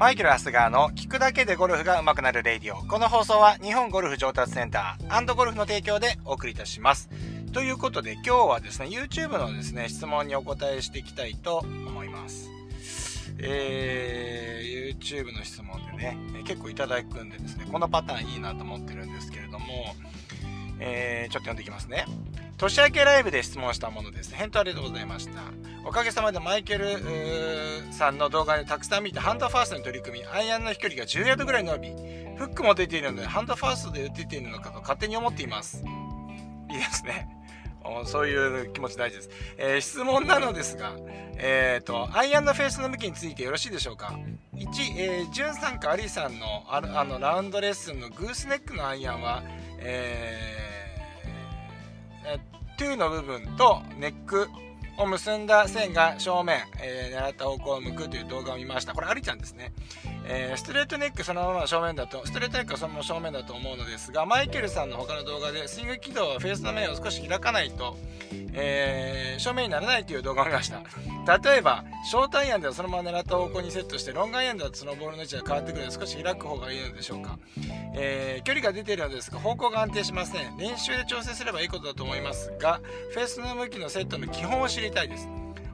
マイケル・アスガーの聞くだけでゴルフが上手くなるレディオ。この放送は日本ゴルフ上達センターゴルフの提供でお送りいたします。ということで今日はですね、YouTube のですね、質問にお答えしていきたいと思います。えー、YouTube の質問でね、結構いただくんでですね、このパターンいいなと思ってるんですけれども、えー、ちょっと読んでいきますね。年明けライブで質問したものです。返答ありがとうございました。おかげさまでマイケルさんの動画でたくさん見て、ハンドファーストに取り組み、アイアンの飛距離が10ヤードぐらい伸び、フックも出ているので、ハンドファーストで打てているのかと勝手に思っています。いいですね。そういう気持ち大事です。えー、質問なのですが、えっ、ー、と、アイアンのフェースの向きについてよろしいでしょうか ?1、えー、ジュンさんかアリさんのああのラウンドレッスンのグースネックのアイアンは、えー、2の部分とネックを結んだ線が正面、えー、狙った方向を向くという動画を見ました。これ、アリちゃんですね。えー、ストレートネックそのまま正面だと、ストレートネックはそのまま正面だと思うのですが、マイケルさんの他の動画でスイング軌道はフェースの面を少し開かないと、えー、正面にならないという動画を見ました。例えば、ショートアイアンではそのまま狙った方向にセットして、ロングアイアンだとそのボールの位置が変わってくるので少し開く方がいいのでしょうか。えー、距離が出ているのですが、方向が安定しません。練習で調整すればいいことだと思いますが、フェースの向きのセットの基本を知りたいです。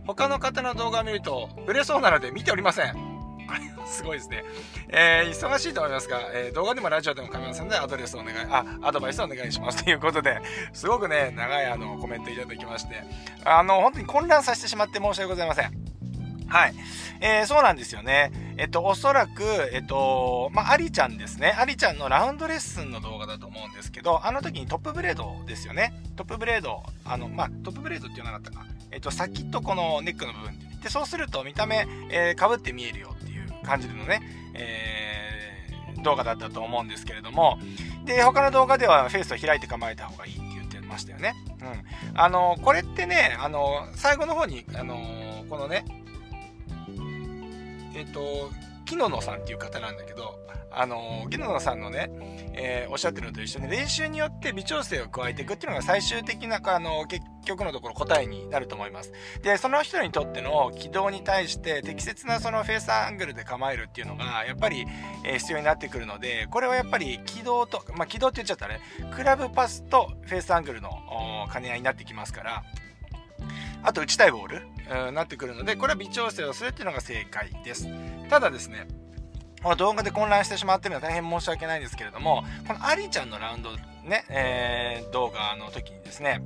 他の方の動画を見ると、ブレそうなので見ておりません。すごいですね。えー、忙しいと思いますが、えー、動画でもラジオでも構いませんので、アドレスお願い、あ、アドバイスお願いします。ということで、すごくね、長いあの、コメントいただきまして、あの、本当に混乱させてしまって申し訳ございません。はい。えー、そうなんですよね。えっと、おそらく、えっと、まあ、アリちゃんですね。アリちゃんのラウンドレッスンの動画だと思うんですけど、あの時にトップブレードですよね。トップブレード、あの、まあ、トップブレードって言わなかったか。えっと、先とこのネックの部分で、でそうすると見た目、えー、被って見えるよっていう感じのね、えー、動画だったと思うんですけれども、で、他の動画ではフェイスを開いて構えた方がいいって言ってましたよね。うん。あの、これってね、あの、最後の方に、あの、このね、えっ、と、木野野さんっていう方なんだけど、あの、木野さんのね、えー、おっしゃってるのと一緒に練習によって微調整を加えていくっていうのが最終的な、あの、結局のところ答えになると思います。で、その人にとっての軌道に対して適切なそのフェースアングルで構えるっていうのが、やっぱり、え、必要になってくるので、これはやっぱり軌道と、まあ、軌道って言っちゃったね、クラブパスとフェースアングルの兼ね合いになってきますから、あと打ちたいボール、うん、なってくるので、これは微調整をするっていうのが正解です。ただですね、この動画で混乱してしまってるのは大変申し訳ないんですけれども、このアリちゃんのラウンドね、えー、動画の時にですね、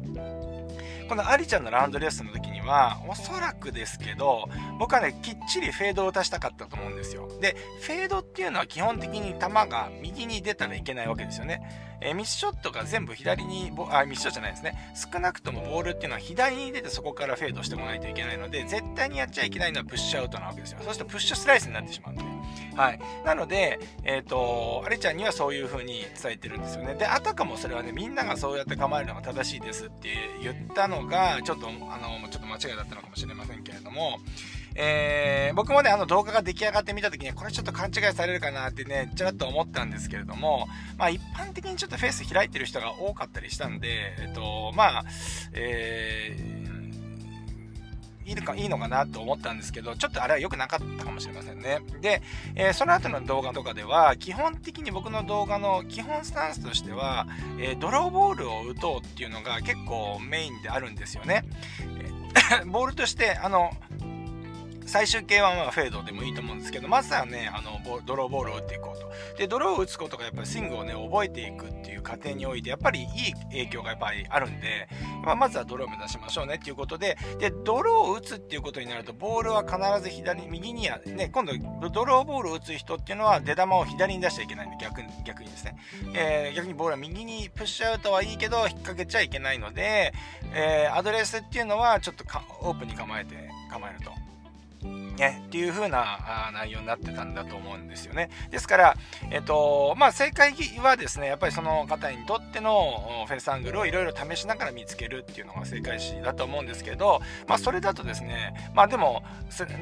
このアリちゃんのラウンドレッスの時には、おそらくですけど、僕はね、きっちりフェードを出したかったと思うんですよ。で、フェードっていうのは基本的に球が右に出たらいけないわけですよね。え、ミスショットが全部左にあ、ミスショットじゃないですね。少なくともボールっていうのは左に出てそこからフェードしてこないといけないので、絶対にやっちゃいけないのはプッシュアウトなわけですよ。そうするとプッシュスライスになってしまうんで。はい。なので、えっ、ー、と、アリちゃんにはそういう風に伝えてるんですよね。で、あたかもそれはね、みんながそうやって構えるのが正しいですって言ったのが、ちょっと、あの、ちょっと間違いだったのかもしれませんけれども、えー、僕もね、あの動画が出来上がってみた時に、これちょっと勘違いされるかなってね、ちらっと思ったんですけれども、まあ一般的にちょっとフェース開いてる人が多かったりしたんで、えっと、まあ、えー、いいかいいのかなと思ったんですけど、ちょっとあれは良くなかったかもしれませんね。で、えー、その後の動画とかでは、基本的に僕の動画の基本スタンスとしては、えー、ドローボールを打とうっていうのが結構メインであるんですよねえ。ボールとして、あの、最終形はまあフェードでもいいと思うんですけど、まずはね、あの、ドローボールを打っていこうと。で、ドローを打つことがやっぱりスイングをね、覚えていくっていう過程において、やっぱりいい影響がやっぱりあるんで、まあ、まずはドローを目指しましょうねっていうことで、で、ドローを打つっていうことになると、ボールは必ず左、右にや、ね、今度、ドローボールを打つ人っていうのは、出玉を左に出しちゃいけないんで、逆に、逆にですね。えー、逆にボールは右にプッシュアウトはいいけど、引っ掛けちゃいけないので、えー、アドレスっていうのは、ちょっとオープンに構えて、構えると。Bye. ね、っていう風な内容になってたんだと思うんですよね。ですから、えっと、まあ、正解はですね、やっぱりその方にとってのフェイスアングルをいろいろ試しながら見つけるっていうのが正解詞だと思うんですけど、まあ、それだとですね、まあ、でも、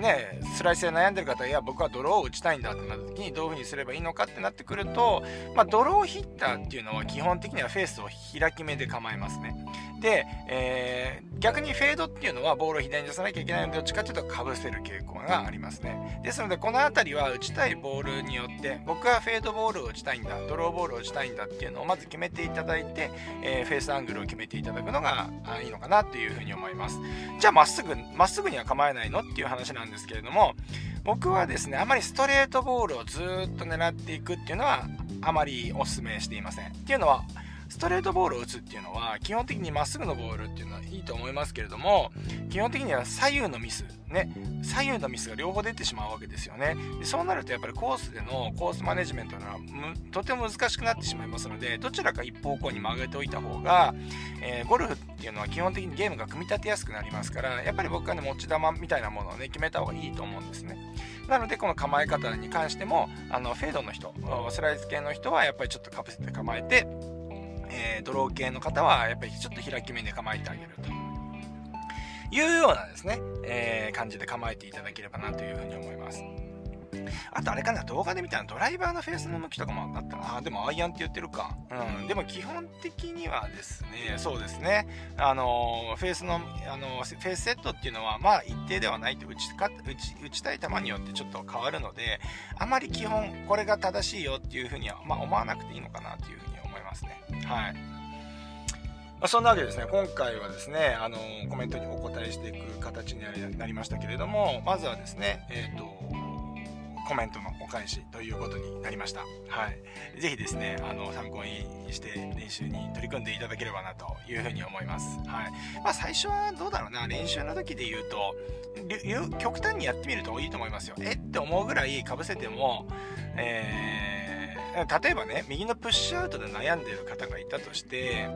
ね、スライスで悩んでる方、いや、僕はドローを打ちたいんだってなった時に、どういう風にすればいいのかってなってくると、まあ、ドローヒッターっていうのは基本的にはフェースを開き目で構えますね。で、えー、逆にフェードっていうのはボールを左に出さなきゃいけないので、どっちかっていうとかぶせる傾向がありますね。ですので、この辺りは打ちたいボールによって、僕はフェードボールを打ちたいんだ、ドローボールを打ちたいんだっていうのをまず決めていただいて、えー、フェースアングルを決めていただくのがいいのかなというふうに思います。じゃあ、まっすぐ、まっすぐには構えないのっていう話なんですけれども、僕はですね、あまりストレートボールをずっと狙っていくっていうのは、あまりお勧めしていません。っていうのは、ストレートボールを打つっていうのは基本的にまっすぐのボールっていうのはいいと思いますけれども基本的には左右のミスね左右のミスが両方出てしまうわけですよね。でそうなるとやっぱりコースでのコースマネジメントがとても難しくなってしまいますのでどちらか一方向に曲げておいた方が、えー、ゴルフっていうのは基本的にゲームが組み立てやすくなりますからやっぱり僕はね持ち球みたいなものをね決めた方がいいと思うんですね。なのでこの構え方に関してもあのフェードの人スライス系の人はやっぱりちょっとかぶせて構えてえー、ドロー系の方はやっぱりちょっと開き目で構えてあげるというようなですね、えー、感じで構えていただければなというふうに思います。あとあれかな、動画で見たらドライバーのフェースの向きとかもあったな。あ、でもアイアンって言ってるか。うん。でも基本的にはですね、そうですね。あの、フェースの、あの、フェースセットっていうのは、まあ一定ではないと打ちか打ち打ちたい球によってちょっと変わるので、あまり基本これが正しいよっていうふうには、まあ思わなくていいのかなというふうに思いますね。はい。まあ、そんなわけでですね、今回はですね、あのコメントにお答えしていく形になりましたけれども、まずはですね、えっ、ー、と、コメントのお返しということになりました。はい。ぜひですね、あの、参考にして練習に取り組んでいただければなというふうに思います。はい。まあ、最初はどうだろうな、練習の時で言うと、極端にやってみるといいと思いますよ。えって思うぐらい被せても、えー、例えばね、右のプッシュアウトで悩んでる方がいたとして、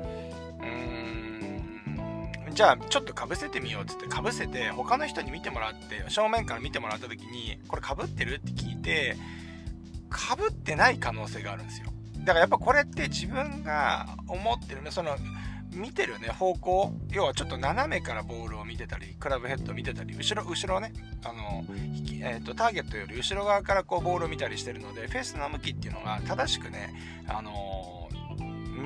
うーんじゃあちょっとかぶせてみようっつってかぶせて他の人に見てもらって正面から見てもらった時にこれかぶってるって聞いてかぶってない可能性があるんですよ。だからやっぱこれって自分が思ってるねその見てるね方向。要はちょっと斜めからボールを見てたりクラブヘッド見てたり後ろ後ろね。あの、えーと、ターゲットより後ろ側からこうボールを見たりしてるのでフェースの向きっていうのが正しくねあの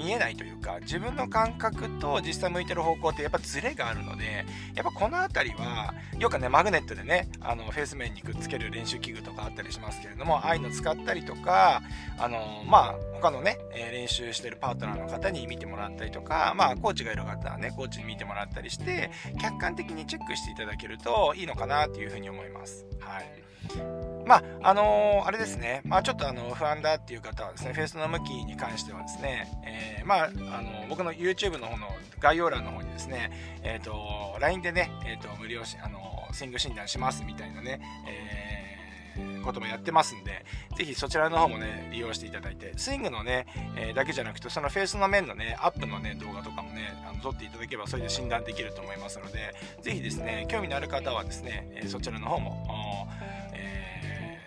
見えないというか自分の感覚と実際向いてる方向ってやっぱズレがあるのでやっぱこの辺りはよくねマグネットでねあのフェース面にくっつける練習器具とかあったりしますけれどもああいうの使ったりとかあのまあ他のね、練習してるパートナーの方に見てもらったりとかまあコーチがいる方はねコーチに見てもらったりして客観的にチェックしていただけるといいのかなというふうに思います。はい。まあ、あのー、あれですね、まあ、ちょっとあの不安だっていう方はですね、フェースの向きに関してはですね、えー、まあ、あの僕の YouTube の方の概要欄の方にですね、えっ、ー、と、LINE でね、えっ、と、無料し、あのスイング診断しますみたいなね、えー、こともやってますんで、ぜひそちらの方もね、利用していただいて、スイングのね、えー、だけじゃなくて、そのフェースの面のね、アップのね、動画とかもね、あの撮っていただければ、それで診断できると思いますので、ぜひですね、興味のある方はですね、えそちらの方も、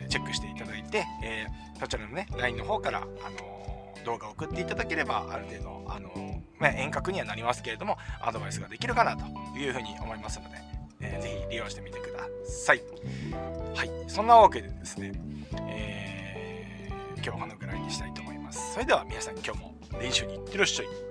チェックしていただいて、えー、そちらのね、LINE の方から、あの、動画を送っていただければ、ある程度、あの、まあ、遠隔にはなりますけれども、アドバイスができるかなというふうに思いますので、えー、ぜひ利用してみてください。はい。そんなわけでですね、えー、今日はこのぐらいにしたいと思います。それでは皆さん今日も練習に行ってらっしゃい。